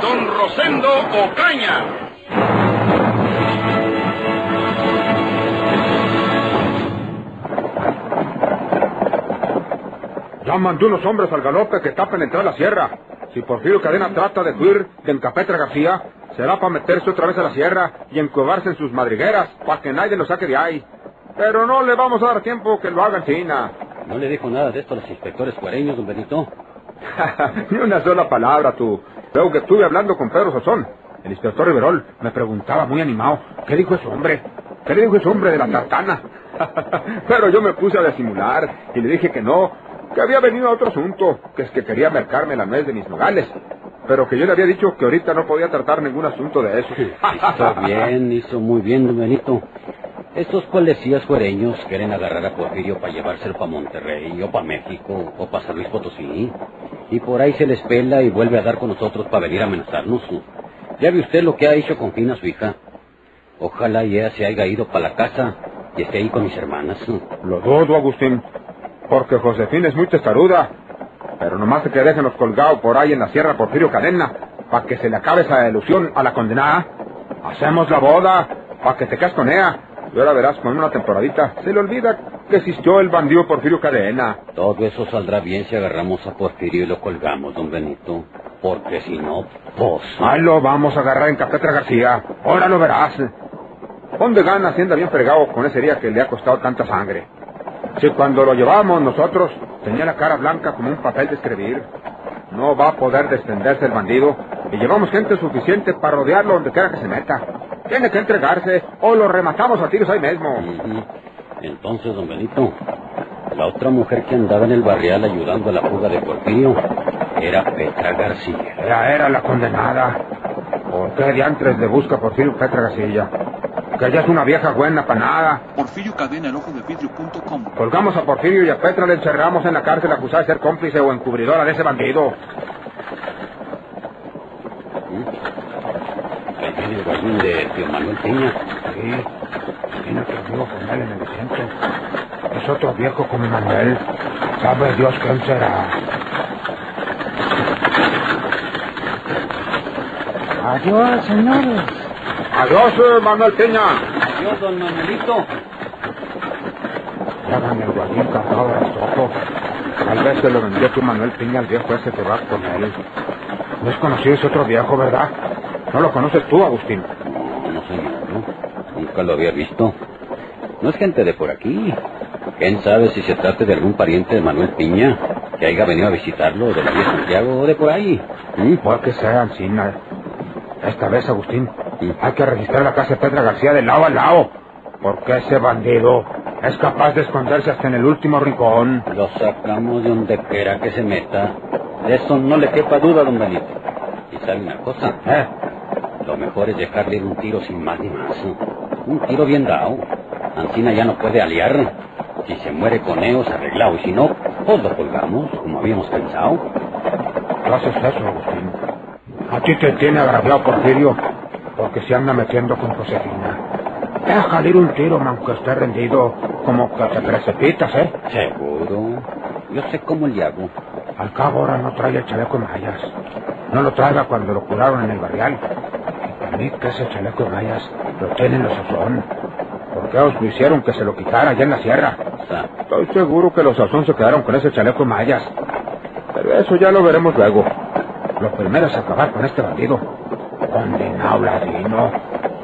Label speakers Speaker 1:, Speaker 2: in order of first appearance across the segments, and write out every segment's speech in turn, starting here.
Speaker 1: Don Rosendo Ocaña.
Speaker 2: Ya mandé unos hombres al galope que tapen entrar a la sierra. Si Porfirio Cadena trata de huir de Encapetra García, será para meterse otra vez a la sierra y encuevarse en sus madrigueras, para que nadie lo saque de ahí. Pero no le vamos a dar tiempo que lo haga en China.
Speaker 3: ¿No le dijo nada de esto a los inspectores cuareños, don Benito?
Speaker 2: Ni una sola palabra, tú. Luego que estuve hablando con Pedro Sazón, el inspector Riverol me preguntaba muy animado, ¿qué dijo ese hombre? ¿Qué le dijo ese hombre de la tartana? Pero yo me puse a disimular y le dije que no, que había venido a otro asunto, que es que quería mercarme la nuez de mis nogales. Pero que yo le había dicho que ahorita no podía tratar ningún asunto de eso.
Speaker 3: Hizo bien, hizo muy bien, don Benito. Estos policías fuereños quieren agarrar a Porfirio para llevárselo para Monterrey, o para México, o para San Luis Potosí. Y por ahí se les pela y vuelve a dar con nosotros para venir a amenazarnos. Ya ve usted lo que ha hecho con Fina, su hija. Ojalá ella se haya ido para la casa y esté ahí con mis hermanas.
Speaker 2: Lo dudo, Agustín, porque Josefina es muy testaruda. Pero nomás que déjenos colgado por ahí en la sierra Porfirio Cadena, para que se le acabe esa ilusión a la condenada. Hacemos la boda, para que te quedes con ella. Y ahora verás, con una temporadita, se le olvida que existió el bandido Porfirio Cadena.
Speaker 3: Todo eso saldrá bien si agarramos a Porfirio y lo colgamos, don Benito. Porque si no, pues...
Speaker 2: Ahí lo vamos a agarrar en Capetra García. Ahora lo verás. ¿Dónde gana si anda bien fregado con ese día que le ha costado tanta sangre? Si cuando lo llevábamos nosotros tenía la cara blanca como un papel de escribir. No va a poder descenderse el bandido y llevamos gente suficiente para rodearlo donde quiera que se meta. Tiene que entregarse o lo rematamos a tiros ahí mismo.
Speaker 3: Entonces, don Benito, la otra mujer que andaba en el barrial ayudando a la fuga de Porfirio era Petra García.
Speaker 2: Ella era la condenada. ¿Por qué diantres le busca Porfirio Petra García? Que ella es una vieja buena para nada.
Speaker 4: Porfirio Cadena, el ojo de vidrio.com.
Speaker 2: Colgamos a Porfirio y a Petra le encerramos en la cárcel acusada de ser cómplice o encubridora de ese bandido.
Speaker 3: Ahí viene el de tío Manuel Piña.
Speaker 2: Sí, otro amigo con él en el centro. Es otro viejo como Manuel. Sabe Dios quién será.
Speaker 5: Adiós, señores.
Speaker 2: Adiós, eh, Manuel Peña.
Speaker 3: Adiós, don Manuelito.
Speaker 2: Llevan el guayín cargado de estoco. Tal vez se lo vendió tu Manuel Piña al viejo ese que va con él. No es conocido ese otro viejo, ¿verdad? No lo conoces tú, Agustín.
Speaker 3: No, no señor, no. Nunca lo había visto. No es gente de por aquí. ¿Quién sabe si se trata de algún pariente de Manuel Piña que haya venido a visitarlo de la vía Santiago o de por ahí? ¿Mm?
Speaker 2: Puede que sea Ancina. Esta vez, Agustín,
Speaker 3: Sí.
Speaker 2: hay que registrar la casa de Petra García de lado a lado. Porque ese bandido es capaz de esconderse hasta en el último rincón.
Speaker 3: Lo sacamos de donde quiera que se meta. De eso no le quepa duda, don Benito. Y sabe una cosa,
Speaker 2: ¿Eh?
Speaker 3: lo mejor es dejarle ir un tiro sin más ni más. Un tiro bien dado. Ancina ya no puede aliar. Si se muere con ellos, arreglado. Y si no, pues lo colgamos, como habíamos pensado.
Speaker 2: ¿Qué haces eso, Agustín? A ti te tiene agraviado Porfirio porque se anda metiendo con Josefina. Déjale ir un tiro, aunque esté rendido, como que te precipitas, ¿eh?
Speaker 3: Seguro. Yo sé cómo le hago.
Speaker 2: Al cabo ahora no trae el chaleco de mallas. No lo traiga cuando lo curaron en el barrial. Para mí que ese chaleco de mallas lo tienen los Sazón. ¿Por qué os hicieron que se lo quitara allá en la sierra? Estoy seguro que los Sazón se quedaron con ese chaleco de mallas. Pero eso ya lo veremos luego. Lo primero es acabar con este bandido. Condenado ladino.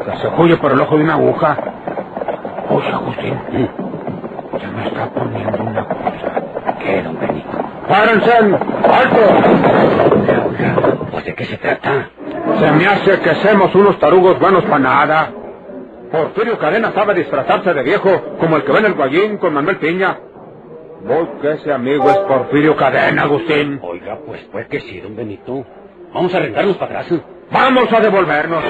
Speaker 2: Que se huye por el ojo de una aguja. Oye, Agustín. Se me está poniendo una cosa.
Speaker 3: ¿Qué, don Benito?
Speaker 2: ¡Párense! ¡Alto!
Speaker 3: Pues de qué se trata.
Speaker 2: Se me hace que seamos unos tarugos buenos para nada. Porfirio Cadena sabe disfrazarse de viejo, como el que ve en el guayín con Manuel Piña. Voy que ese amigo es Porfirio Cadena, Agustín.
Speaker 3: Oiga, pues pues que sí, don Benito. Vamos a arrendarnos para atrás.
Speaker 2: Vamos a devolvernos.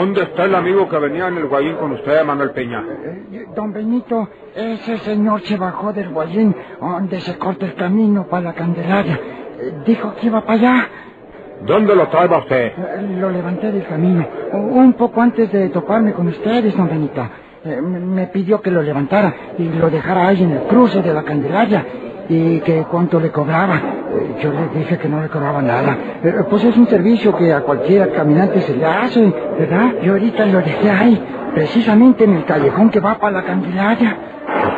Speaker 2: ¿Dónde está el amigo que venía en el guayín con usted, Manuel Peña?
Speaker 5: Eh, Don Benito, ese señor se bajó del guayín donde se corta el camino para la Candelaria. Eh, Dijo que iba para allá.
Speaker 2: ¿Dónde lo traeba usted?
Speaker 5: Eh, Lo levanté del camino, un poco antes de toparme con ustedes, don Benito. Eh, Me me pidió que lo levantara y lo dejara ahí en el cruce de la Candelaria y que cuánto le cobraba. Eh, Yo le dije que no le cobraba nada. Eh, Pues es un servicio que a cualquier caminante se le hace, ¿verdad? Yo ahorita lo dejé ahí, precisamente en el callejón que va para la Candelaria.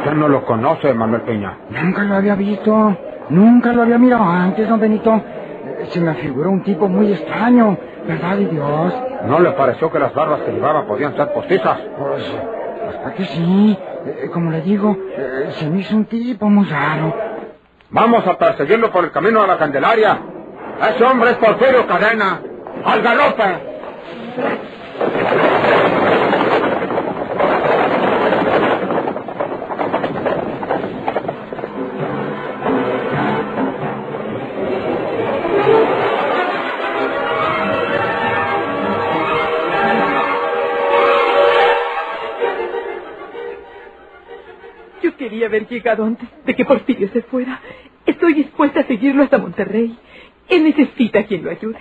Speaker 2: Usted no lo conoce, Manuel Peña.
Speaker 5: Nunca lo había visto, nunca lo había mirado antes, don Benito. Eh, Se me figuró un tipo muy extraño, ¿verdad de Dios?
Speaker 2: ¿No le pareció que las barbas que llevaba podían ser postizas?
Speaker 5: Pues, para que sí. Eh, Como le digo, eh, se me hizo un tipo muy raro.
Speaker 2: Vamos a perseguirlo por el camino a la Candelaria. Ese hombre es Porfirio Cadena. ¡Al galope!
Speaker 6: Yo quería haber llegado antes de que Porfirio se fuera. Estoy dispuesta a seguirlo hasta Monterrey. Él necesita quien lo ayude.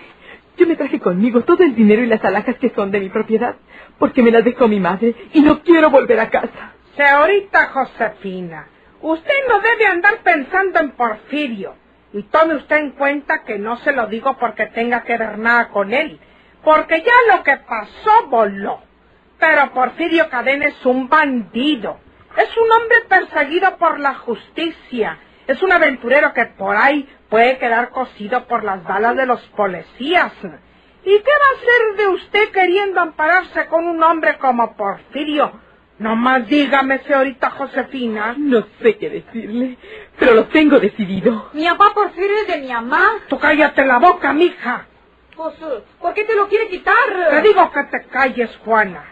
Speaker 6: Yo me traje conmigo todo el dinero y las alhajas que son de mi propiedad, porque me las dejó mi madre y no quiero volver a casa.
Speaker 7: Señorita Josefina, usted no debe andar pensando en Porfirio. Y tome usted en cuenta que no se lo digo porque tenga que ver nada con él, porque ya lo que pasó voló. Pero Porfirio Cadena es un bandido. Es un hombre perseguido por la justicia. Es un aventurero que por ahí puede quedar cosido por las balas de los policías. ¿Y qué va a hacer de usted queriendo ampararse con un hombre como Porfirio? Nomás dígame, señorita Josefina.
Speaker 6: No sé qué decirle, pero lo tengo decidido.
Speaker 8: Mi papá Porfirio es de mi mamá.
Speaker 7: Tú cállate la boca, mija.
Speaker 8: Pues, eh, ¿por qué te lo quiere quitar?
Speaker 7: Te digo que te calles, Juana.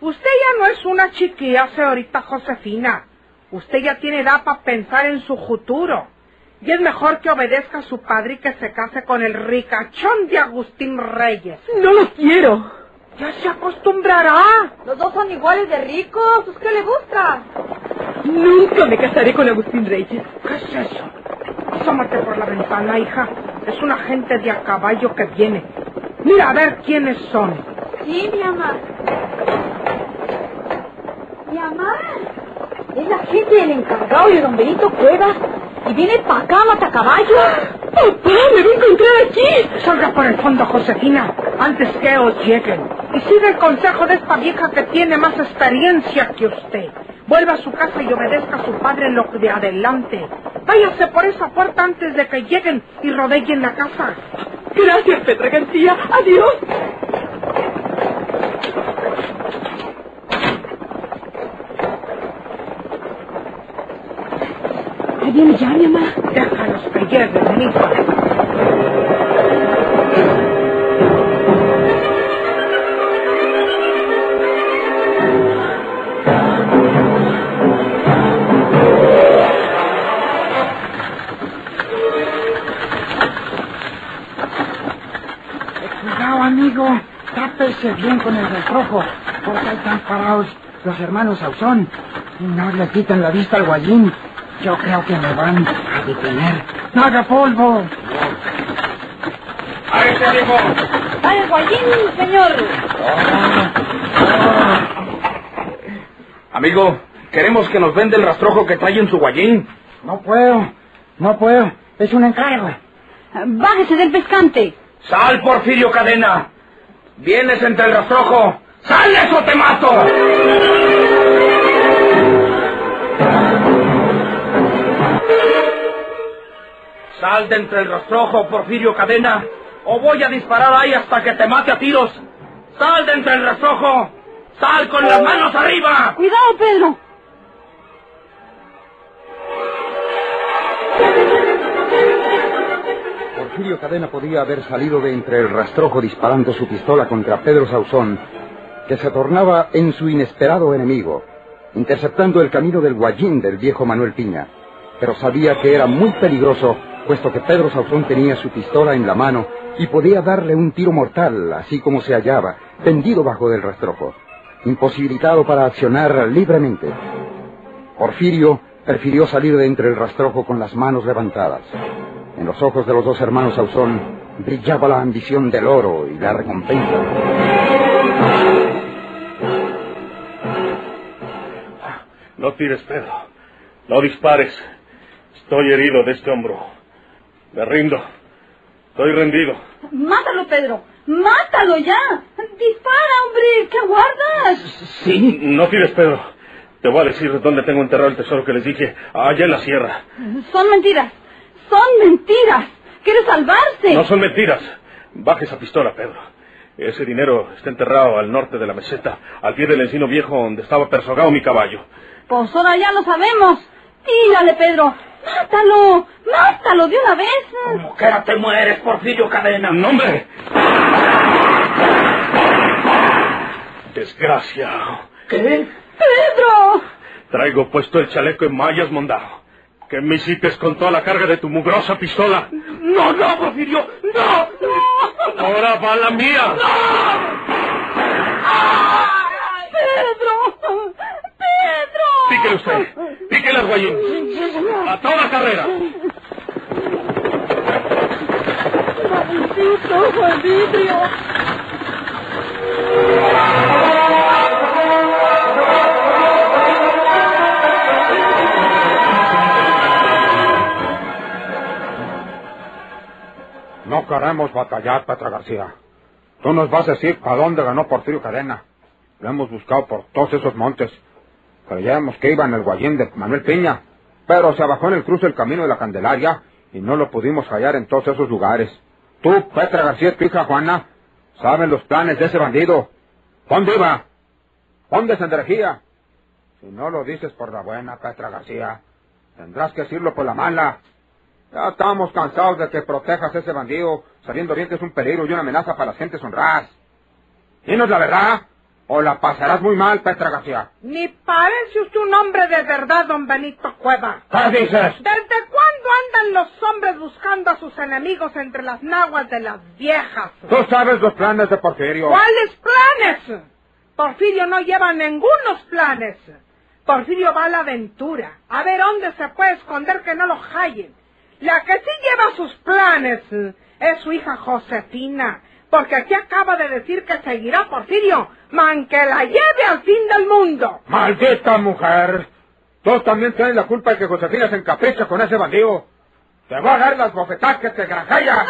Speaker 7: Usted ya no es una chiquilla, señorita Josefina. Usted ya tiene edad para pensar en su futuro. Y es mejor que obedezca a su padre y que se case con el ricachón de Agustín Reyes.
Speaker 6: No lo quiero.
Speaker 7: Ya se acostumbrará.
Speaker 8: Los dos son iguales de ricos. ¿Pues qué le gusta?
Speaker 6: Nunca me casaré con Agustín Reyes.
Speaker 7: ¿Qué es eso? Asómate por la ventana, hija. Es una gente de a caballo que viene. Mira a ver quiénes son.
Speaker 8: Sí, mi mamá. Mi mamá. Es la gente del encargado de don Benito Cuevas. Y viene para acá, mata caballo.
Speaker 6: ¡Papá, me voy a encontrar aquí!
Speaker 7: Salga por el fondo, Josefina, antes que os lleguen. Y siga el consejo de esta vieja que tiene más experiencia que usted. Vuelva a su casa y obedezca a su padre en lo de adelante. Váyase por esa puerta antes de que lleguen y rodeen la casa.
Speaker 6: Gracias, Petra García. Adiós. Ahí viene ya, mi mamá.
Speaker 7: Déjalos que lleguen.
Speaker 5: Cuidado, amigo. Tápese bien con el refrojo, porque ahí están parados los hermanos Sauzón. Y no le quitan la vista al guayín. Yo creo que me van a detener. ¡No haga polvo!
Speaker 1: ¡Ahí te digo!
Speaker 8: ¡Al guayín, señor!
Speaker 1: Amigo, queremos que nos venda el rastrojo que trae en su guayín.
Speaker 5: No puedo, no puedo. Es un encargo.
Speaker 8: Bájese del pescante.
Speaker 1: ¡Sal, Porfirio Cadena! ¡Vienes entre el rastrojo! ¡Sales o te mato! Sal de entre el rastrojo, Porfirio Cadena, o voy a disparar ahí hasta que te mate a tiros. ¡Sal de entre el rastrojo! ¡Sal con las manos arriba!
Speaker 8: Cuidado, Pedro.
Speaker 2: Porfirio Cadena podía haber salido de entre el rastrojo disparando su pistola contra Pedro Sauzón, que se tornaba en su inesperado enemigo, interceptando el camino del guayín del viejo Manuel Piña, pero sabía que era muy peligroso, puesto que Pedro Sauzón tenía su pistola en la mano y podía darle un tiro mortal, así como se hallaba, tendido bajo del rastrojo, imposibilitado para accionar libremente. Porfirio prefirió salir de entre el rastrojo con las manos levantadas. En los ojos de los dos hermanos Sauzón brillaba la ambición del oro y la recompensa.
Speaker 9: No tires, Pedro. No dispares. Estoy herido de este hombro. Me rindo. Estoy rendido.
Speaker 8: Mátalo, Pedro. Mátalo ya. Dispara, hombre. ¿Qué guardas?
Speaker 9: Sí. No tires, Pedro. Te voy a decir dónde tengo enterrado el tesoro que les dije. Allá en la sierra.
Speaker 8: Son mentiras. Son mentiras. Quiere salvarse.
Speaker 9: No son mentiras. Baja esa pistola, Pedro. Ese dinero está enterrado al norte de la meseta, al pie del encino viejo donde estaba persogado mi caballo.
Speaker 8: Pues ahora ya lo sabemos. Tírale, Pedro. Mátalo. Mátalo de una vez.
Speaker 1: Como quiera te mueres, Porfirio Cadena.
Speaker 9: ¡No, hombre! Desgracia.
Speaker 1: ¿Qué?
Speaker 8: Pedro.
Speaker 9: Traigo puesto el chaleco en mallas mondado. Que me hiciste con toda la carga de tu mugrosa pistola.
Speaker 1: No, no, Porfirio. No, no.
Speaker 9: Ahora va la mía.
Speaker 8: Pedro. Pedro.
Speaker 9: Píquele usted. Píquele al guayín. A toda carrera.
Speaker 8: Maldito el vidrio.
Speaker 2: No queremos batallar, Petra García. Tú nos vas a decir para dónde ganó Porfirio Cadena. Lo hemos buscado por todos esos montes. Creíamos que iba en el guayín de Manuel Piña, pero se bajó en el cruce del camino de la Candelaria y no lo pudimos hallar en todos esos lugares. Tú, Petra García, tu hija Juana, saben los planes de ese bandido. ¿Dónde iba? ¿Dónde se dirigía? Si no lo dices por la buena, Petra García, tendrás que decirlo por la mala. Ya estamos cansados de que protejas a ese bandido, sabiendo bien que es un peligro y una amenaza para las gentes honradas. Dinos la verdad, o la pasarás muy mal, Petra García.
Speaker 7: Ni parece usted un hombre de verdad, don Benito Cueva.
Speaker 2: ¿Qué dices?
Speaker 7: ¿Desde cuándo andan los hombres buscando a sus enemigos entre las naguas de las viejas?
Speaker 2: Tú sabes los planes de Porfirio.
Speaker 7: ¿Cuáles planes? Porfirio no lleva ningunos planes. Porfirio va a la aventura, a ver dónde se puede esconder que no lo hallen. La que sí lleva sus planes es su hija Josefina, porque aquí acaba de decir que seguirá Porfirio, man que la lleve al fin del mundo.
Speaker 2: ¡Maldita mujer! Tú también tienes la culpa de que Josefina se encapricha con ese bandido. Te voy a dar las bofetadas que te granjella.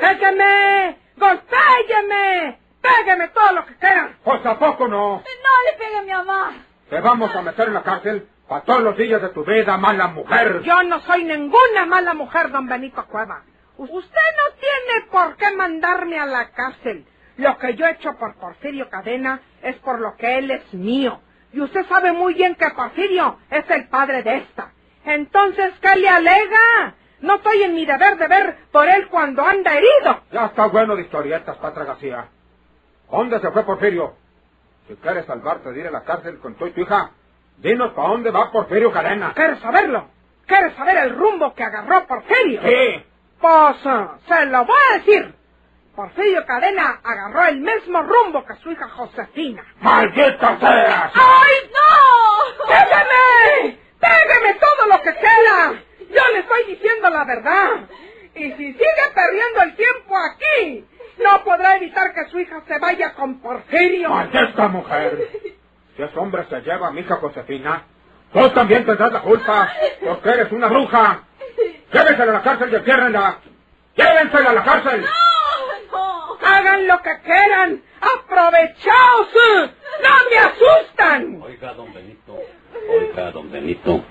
Speaker 7: ¡Pégueme! ¡Golpégueme! ¡Pégueme todo lo que quieran!
Speaker 2: Pues a poco no.
Speaker 8: No le pegue a mi mamá.
Speaker 2: Te vamos a meter en la cárcel para todos los días de tu vida, mala mujer.
Speaker 7: Yo no soy ninguna mala mujer, don Benito Cueva. Usted no tiene por qué mandarme a la cárcel. Lo que yo he hecho por Porfirio Cadena es por lo que él es mío. Y usted sabe muy bien que Porfirio es el padre de esta. Entonces, ¿qué le alega? No estoy en mi deber de ver por él cuando anda herido.
Speaker 2: Ya está bueno de historietas, Patra García. ¿Dónde se fue Porfirio? Si quieres salvarte de ir a la cárcel con tu y tu hija, dinos para dónde va Porfirio Cadena.
Speaker 7: ¿Quieres saberlo? ¿Quieres saber el rumbo que agarró Porfirio?
Speaker 2: Sí.
Speaker 7: Pues se lo voy a decir. Porfirio Cadena agarró el mismo rumbo que su hija Josefina.
Speaker 2: ¡Maldita seas!
Speaker 7: ¡Ay, no! ¡Pégame! ¡Pégame todo lo que quiera! Yo le estoy diciendo la verdad. Y si sigue perdiendo el tiempo aquí, no podrá evitar que su hija se vaya con Porfirio.
Speaker 2: ¡Maldita mujer! Si ese hombre se lleva a mi hija Josefina, tú también tendrás la culpa, porque eres una bruja. Llévensela a la cárcel y entiérrenla. Llévensela a la cárcel.
Speaker 7: Hagan lo que quieran. ¡Aprovechaos! ¡No me asustan!
Speaker 3: Oiga, don Benito. Oiga, don Benito.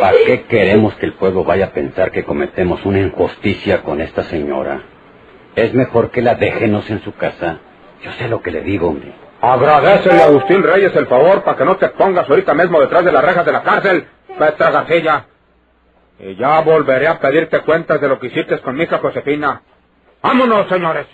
Speaker 3: ¿Para qué queremos que el pueblo vaya a pensar que cometemos una injusticia con esta señora? Es mejor que la déjenos en su casa. Yo sé lo que le digo, hombre.
Speaker 2: Agradecele a Agustín Reyes el favor para que no te pongas ahorita mismo detrás de las rejas de la cárcel, Petra García. Y ya volveré a pedirte cuentas de lo que hiciste con mi hija Josefina. Vámonos, señores.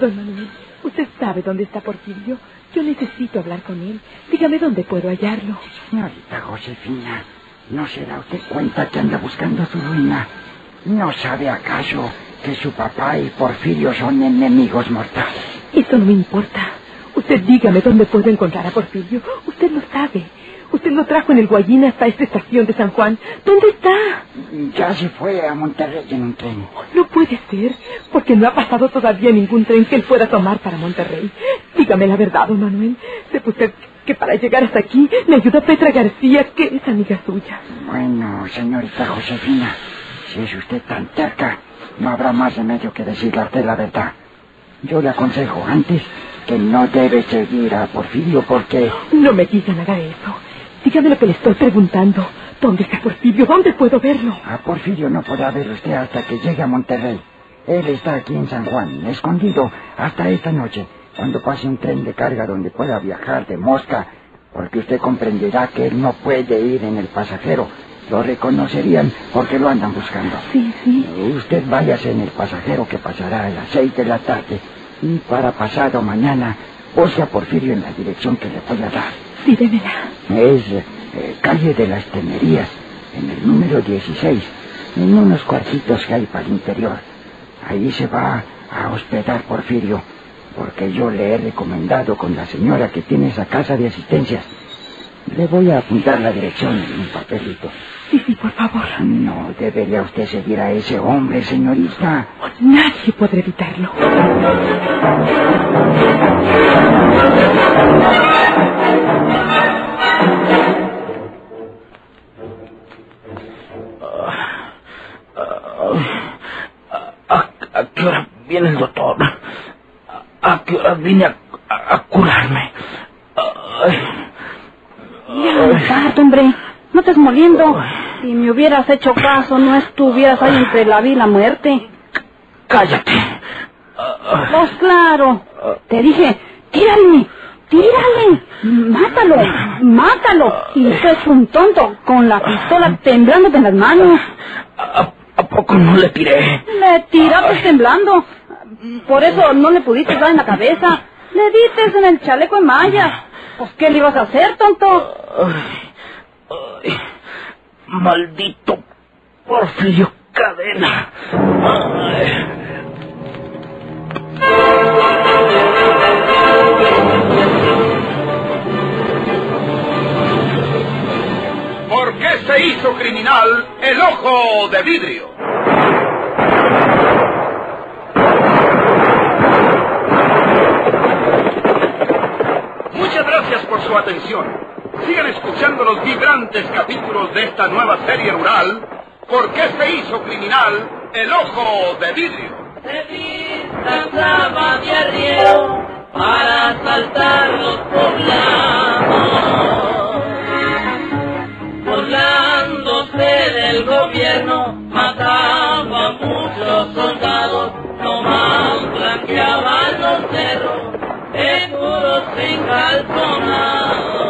Speaker 6: Don Manuel, usted sabe dónde está Porfirio. Yo necesito hablar con él. Dígame dónde puedo hallarlo.
Speaker 5: Señorita Josefina, ¿no se da usted cuenta que anda buscando su ruina? ¿No sabe acaso que su papá y Porfirio son enemigos mortales?
Speaker 6: Eso no me importa. Usted dígame dónde puedo encontrar a Porfirio. Usted lo sabe. Usted lo trajo en el Guayín hasta esta estación de San Juan. ¿Dónde está?
Speaker 5: Ya se fue a Monterrey en un tren.
Speaker 6: No puede ser, porque no ha pasado todavía ningún tren que él pueda tomar para Monterrey. Dígame la verdad, don Manuel. Sepa usted que para llegar hasta aquí me ayuda Petra García, que es amiga suya.
Speaker 5: Bueno, señorita Josefina, si es usted tan terca, no habrá más remedio que decirle a usted la verdad. Yo le aconsejo antes que no debe seguir a Porfirio porque...
Speaker 6: No me diga nada de eso. Dígame lo que le estoy preguntando. ¿Dónde está Porfirio? ¿Dónde puedo verlo?
Speaker 5: A Porfirio no podrá ver usted hasta que llegue a Monterrey. Él está aquí en San Juan, escondido, hasta esta noche, cuando pase un tren de carga donde pueda viajar de mosca, porque usted comprenderá que él no puede ir en el pasajero. Lo reconocerían porque lo andan buscando.
Speaker 6: Sí, sí.
Speaker 5: Usted váyase en el pasajero que pasará a las seis de la tarde y para pasado mañana busque a Porfirio en la dirección que le voy a dar.
Speaker 6: Sí, démela.
Speaker 5: Es eh, calle de las Temerías, en el número 16, en unos cuartitos que hay para el interior. Ahí se va a hospedar Porfirio, porque yo le he recomendado con la señora que tiene esa casa de asistencias. Le voy a apuntar la dirección en un papelito.
Speaker 6: Sí, sí, por favor.
Speaker 5: No debería usted seguir a ese hombre, señorita.
Speaker 6: Nadie podrá evitarlo.
Speaker 10: ¿A, qué hora viene el doctor? ¿A, a qué hora vine a, a- a curarme? Ay,
Speaker 8: Ya, basta, hombre. Si me hubieras hecho caso, no estuvieras ahí entre la vida y la muerte.
Speaker 10: cállate.
Speaker 8: Pues claro. Te dije, tírale, tírale. Mátalo, mátalo. Y tú es un tonto, con la pistola temblando en las manos.
Speaker 10: ¿A, a poco no le tiré?
Speaker 8: Le tiraste temblando. Por eso no le pudiste dar en la cabeza. Le diste en el chaleco en mallas. Pues, ¿qué le ibas a hacer, tonto?
Speaker 10: Ay, maldito Porfirio Cadena. Ay.
Speaker 1: ¿Por qué se hizo criminal el ojo de vidrio? Muchas gracias por su atención sigan escuchando los vibrantes capítulos de esta nueva serie rural, ¿Por qué se este hizo criminal el ojo de vidrio?
Speaker 10: Se clava de arriero para asaltar los poblados, burlándose del gobierno, mataba a muchos soldados, nomás blanqueaban los cerros, de puros encalzonados.